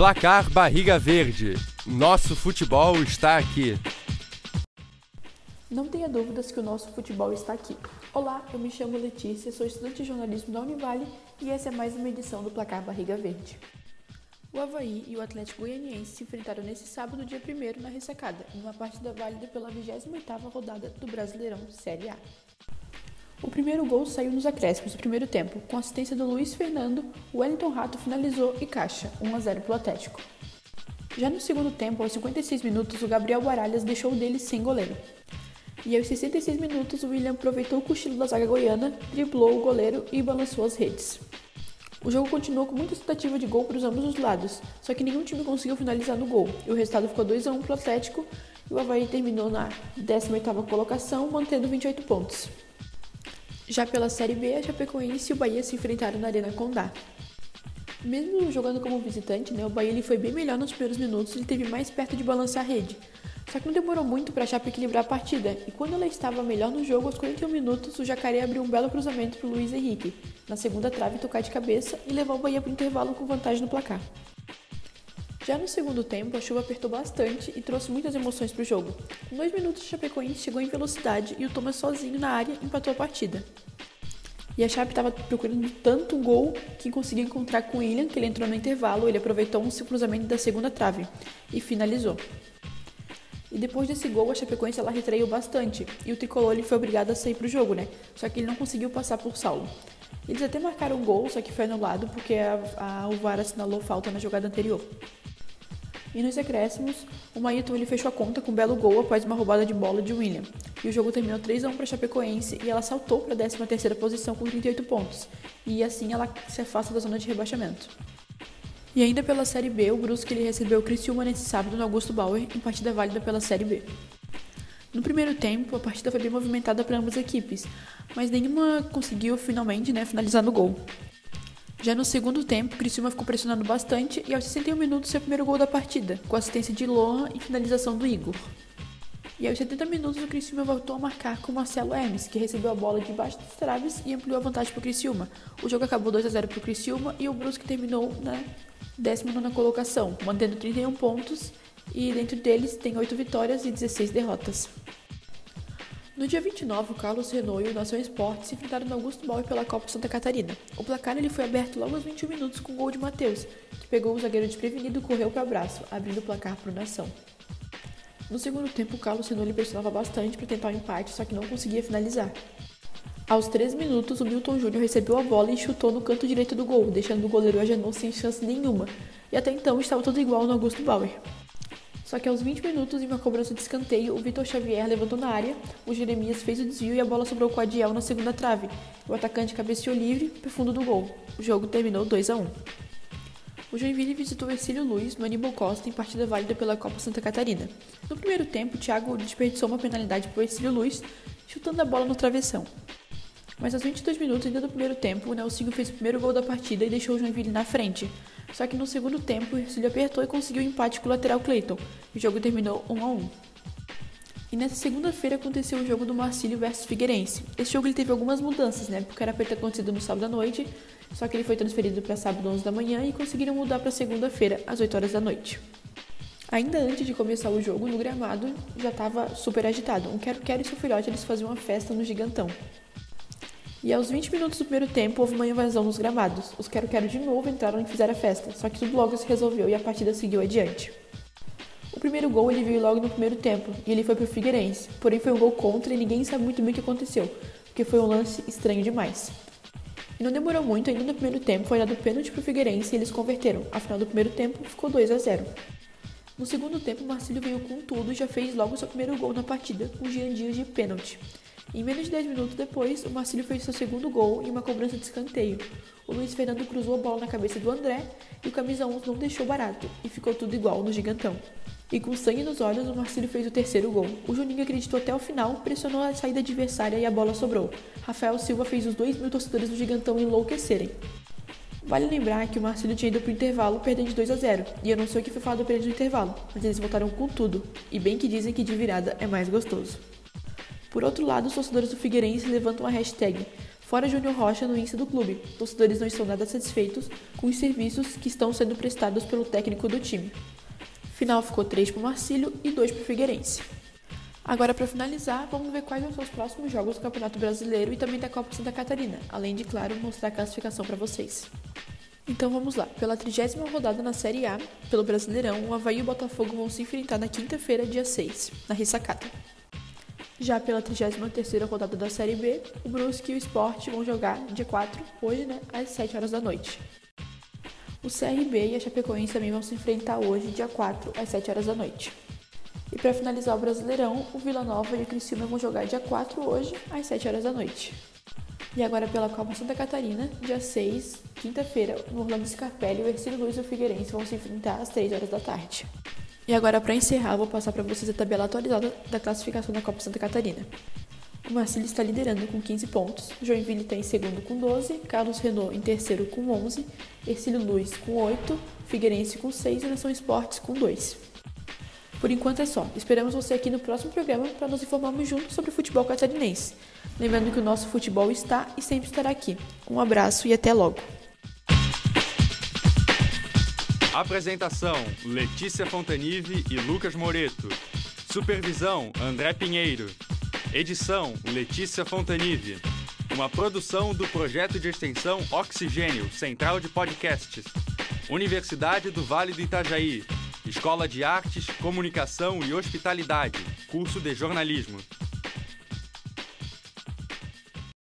Placar Barriga Verde. Nosso futebol está aqui. Não tenha dúvidas que o nosso futebol está aqui. Olá, eu me chamo Letícia, sou estudante de jornalismo da Univale e essa é mais uma edição do Placar Barriga Verde. O Havaí e o Atlético Goianiense se enfrentaram nesse sábado, dia 1 na ressacada, em uma partida válida pela 28ª rodada do Brasileirão Série A. O primeiro gol saiu nos acréscimos do primeiro tempo, com assistência do Luiz Fernando, o Wellington Rato finalizou e caixa, 1 a 0 para o Atlético. Já no segundo tempo, aos 56 minutos, o Gabriel Baralhas deixou dele sem goleiro. E aos 66 minutos, o William aproveitou o cochilo da zaga goiana, driblou o goleiro e balançou as redes. O jogo continuou com muita tentativa de gol para os ambos os lados, só que nenhum time conseguiu finalizar no gol, e o resultado ficou 2 a 1 para o Atlético, e o Havaí terminou na 18ª colocação, mantendo 28 pontos. Já pela Série B, a Chapecoense e o Bahia se enfrentaram na Arena Condá. Mesmo jogando como visitante, né, o Bahia ele foi bem melhor nos primeiros minutos e teve mais perto de balançar a rede, só que não demorou muito para a Chape equilibrar a partida, e quando ela estava melhor no jogo, aos 41 minutos, o Jacaré abriu um belo cruzamento para o Luiz Henrique, na segunda trave tocar de cabeça e levou o Bahia para o intervalo com vantagem no placar. Já no segundo tempo, a chuva apertou bastante e trouxe muitas emoções para o jogo. Com dois minutos, o Chapecoense chegou em velocidade e o Thomas sozinho na área empatou a partida. E a Chape estava procurando tanto gol que conseguiu encontrar com o William, que ele entrou no intervalo, ele aproveitou um cruzamento da segunda trave e finalizou. E depois desse gol, a Chapecoense ela retraiu bastante. E o Tricolor ele foi obrigado a sair para o jogo, né? Só que ele não conseguiu passar por Saulo. Eles até marcaram um gol, só que foi anulado porque a, a, o VAR assinalou falta na jogada anterior. E nos acréscimos, o Maíton ele fechou a conta com um belo gol após uma roubada de bola de William. E o jogo terminou 3 a 1 para Chapecoense e ela saltou para a 13ª posição com 38 pontos. E assim ela se afasta da zona de rebaixamento. E ainda pela Série B, o Brusque ele recebeu o Criciúma nesse sábado no Augusto Bauer, em partida válida pela Série B. No primeiro tempo, a partida foi bem movimentada para ambas as equipes, mas nenhuma conseguiu finalmente né, finalizar no gol. Já no segundo tempo, Criciúma ficou pressionando bastante e aos 61 minutos seu primeiro gol da partida, com assistência de Lohan e finalização do Igor. E aos 70 minutos o Criciúma voltou a marcar com Marcelo Hermes, que recebeu a bola debaixo das traves e ampliou a vantagem para o Criciúma. O jogo acabou 2 a 0 para o Criciúma e o Brusque terminou na 19 colocação, mantendo 31 pontos e dentro deles tem 8 vitórias e 16 derrotas. No dia 29, o Carlos Renault e o Nação Esporte se enfrentaram no Augusto Bauer pela Copa Santa Catarina. O placar ele foi aberto logo aos 21 minutos com o gol de Matheus, que pegou o zagueiro desprevenido e correu para o abraço, abrindo o placar para o Nação. No segundo tempo, o Carlos Renault pressionava bastante para tentar o um empate, só que não conseguia finalizar. Aos 13 minutos, o Milton Júnior recebeu a bola e chutou no canto direito do gol, deixando o goleiro Agenor sem chance nenhuma. E até então estava tudo igual no Augusto Bauer. Só que aos 20 minutos, em uma cobrança de escanteio, o Vitor Xavier levantou na área, o Jeremias fez o desvio e a bola sobrou com o Adiel na segunda trave. O atacante cabeceou livre para o fundo do gol. O jogo terminou 2 a 1. O Joinville visitou Ercílio Luiz no Aníbal Costa em partida válida pela Copa Santa Catarina. No primeiro tempo, Thiago desperdiçou uma penalidade para o Ercílio Luiz, chutando a bola no travessão. Mas aos 22 minutos ainda do primeiro tempo, o Nelsinho fez o primeiro gol da partida e deixou o Joinville na frente. Só que no segundo tempo, o Ercílio apertou e conseguiu um empate com o lateral Clayton. O jogo terminou 1 a 1. E nessa segunda-feira aconteceu o jogo do Marcílio versus Figueirense. Esse jogo ele teve algumas mudanças, né? Porque era para ter acontecido no sábado à noite, só que ele foi transferido para sábado às 11 da manhã e conseguiram mudar para segunda-feira às 8 horas da noite. Ainda antes de começar o jogo, no gramado já estava super agitado. Um quero-quero e seu filhote eles faziam uma festa no gigantão. E aos 20 minutos do primeiro tempo houve uma invasão nos gramados. Os Quero-Quero de novo entraram e fizeram a festa, só que tudo logo se resolveu e a partida seguiu adiante. O primeiro gol ele veio logo no primeiro tempo e ele foi para o Figueirense, porém foi um gol contra e ninguém sabe muito bem o que aconteceu, porque foi um lance estranho demais. E não demorou muito, ainda no primeiro tempo foi dado pênalti para o Figueirense e eles converteram. Afinal do primeiro tempo ficou 2 a 0. No segundo tempo, Marcílio veio com tudo e já fez logo seu primeiro gol na partida, com Jean Dias de pênalti. Em menos de 10 minutos depois, o Marcílio fez seu segundo gol em uma cobrança de escanteio. O Luiz Fernando cruzou a bola na cabeça do André e o camisa 11 não deixou barato e ficou tudo igual no gigantão. E com sangue nos olhos, o Marcílio fez o terceiro gol. O Juninho acreditou até o final, pressionou a saída adversária e a bola sobrou. Rafael Silva fez os dois mil torcedores do gigantão enlouquecerem. Vale lembrar que o Marcílio tinha ido pro intervalo perdendo de 2 a 0, e eu não sei o que foi falado pra eles no intervalo, mas eles voltaram com tudo, e bem que dizem que de virada é mais gostoso. Por outro lado, os torcedores do Figueirense levantam a hashtag Fora Júnior Rocha no Insta do clube, torcedores não estão nada satisfeitos com os serviços que estão sendo prestados pelo técnico do time. Final ficou 3 para o Marcílio e 2 para o Figueirense. Agora, para finalizar, vamos ver quais ser os próximos jogos do Campeonato Brasileiro e também da Copa Santa Catarina, além de, claro, mostrar a classificação para vocês. Então vamos lá. Pela trigésima rodada na Série A, pelo Brasileirão, o Havaí e o Botafogo vão se enfrentar na quinta-feira, dia 6, na Ressacata. Já pela 33ª rodada da Série B, o Brusque e o Sport vão jogar dia 4, hoje, né, às 7 horas da noite. O CRB e a Chapecoense também vão se enfrentar hoje, dia 4, às 7 horas da noite. E para finalizar o Brasileirão, o Vila Nova e o Criciúma vão jogar dia 4 hoje, às 7 horas da noite. E agora pela Copa Santa Catarina, dia 6, quinta-feira, no Orlando Scarpelli, o Ercílio Luiz e o Figueirense vão se enfrentar às 3 horas da tarde. E agora, para encerrar, vou passar para vocês a tabela atualizada da classificação da Copa Santa Catarina. O Marcílio está liderando com 15 pontos, Joinville está em segundo com 12, Carlos Renault em terceiro com 11, Ercílio Luiz com 8, Figueirense com 6 e Nação Esportes com 2. Por enquanto é só. Esperamos você aqui no próximo programa para nos informarmos juntos sobre o futebol catarinense. Lembrando que o nosso futebol está e sempre estará aqui. Um abraço e até logo! Apresentação: Letícia Fontanive e Lucas Moreto. Supervisão: André Pinheiro. Edição: Letícia Fontanive. Uma produção do projeto de extensão Oxigênio, Central de Podcasts. Universidade do Vale do Itajaí. Escola de Artes, Comunicação e Hospitalidade. Curso de Jornalismo.